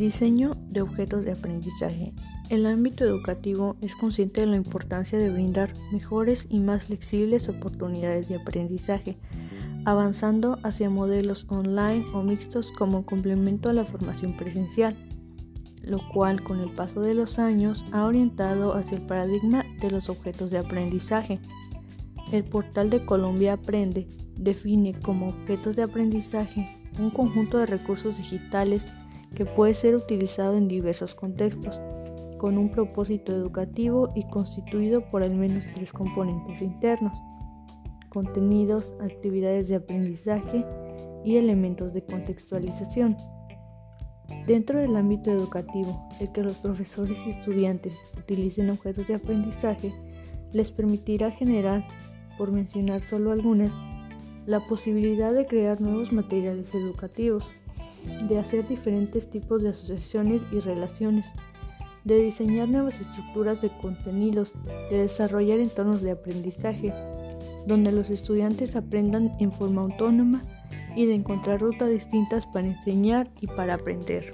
Diseño de objetos de aprendizaje. El ámbito educativo es consciente de la importancia de brindar mejores y más flexibles oportunidades de aprendizaje, avanzando hacia modelos online o mixtos como complemento a la formación presencial, lo cual con el paso de los años ha orientado hacia el paradigma de los objetos de aprendizaje. El portal de Colombia Aprende define como objetos de aprendizaje un conjunto de recursos digitales que puede ser utilizado en diversos contextos, con un propósito educativo y constituido por al menos tres componentes internos, contenidos, actividades de aprendizaje y elementos de contextualización. Dentro del ámbito educativo, el que los profesores y estudiantes utilicen objetos de aprendizaje les permitirá generar, por mencionar solo algunas, la posibilidad de crear nuevos materiales educativos, de hacer diferentes tipos de asociaciones y relaciones, de diseñar nuevas estructuras de contenidos, de desarrollar entornos de aprendizaje, donde los estudiantes aprendan en forma autónoma y de encontrar rutas distintas para enseñar y para aprender.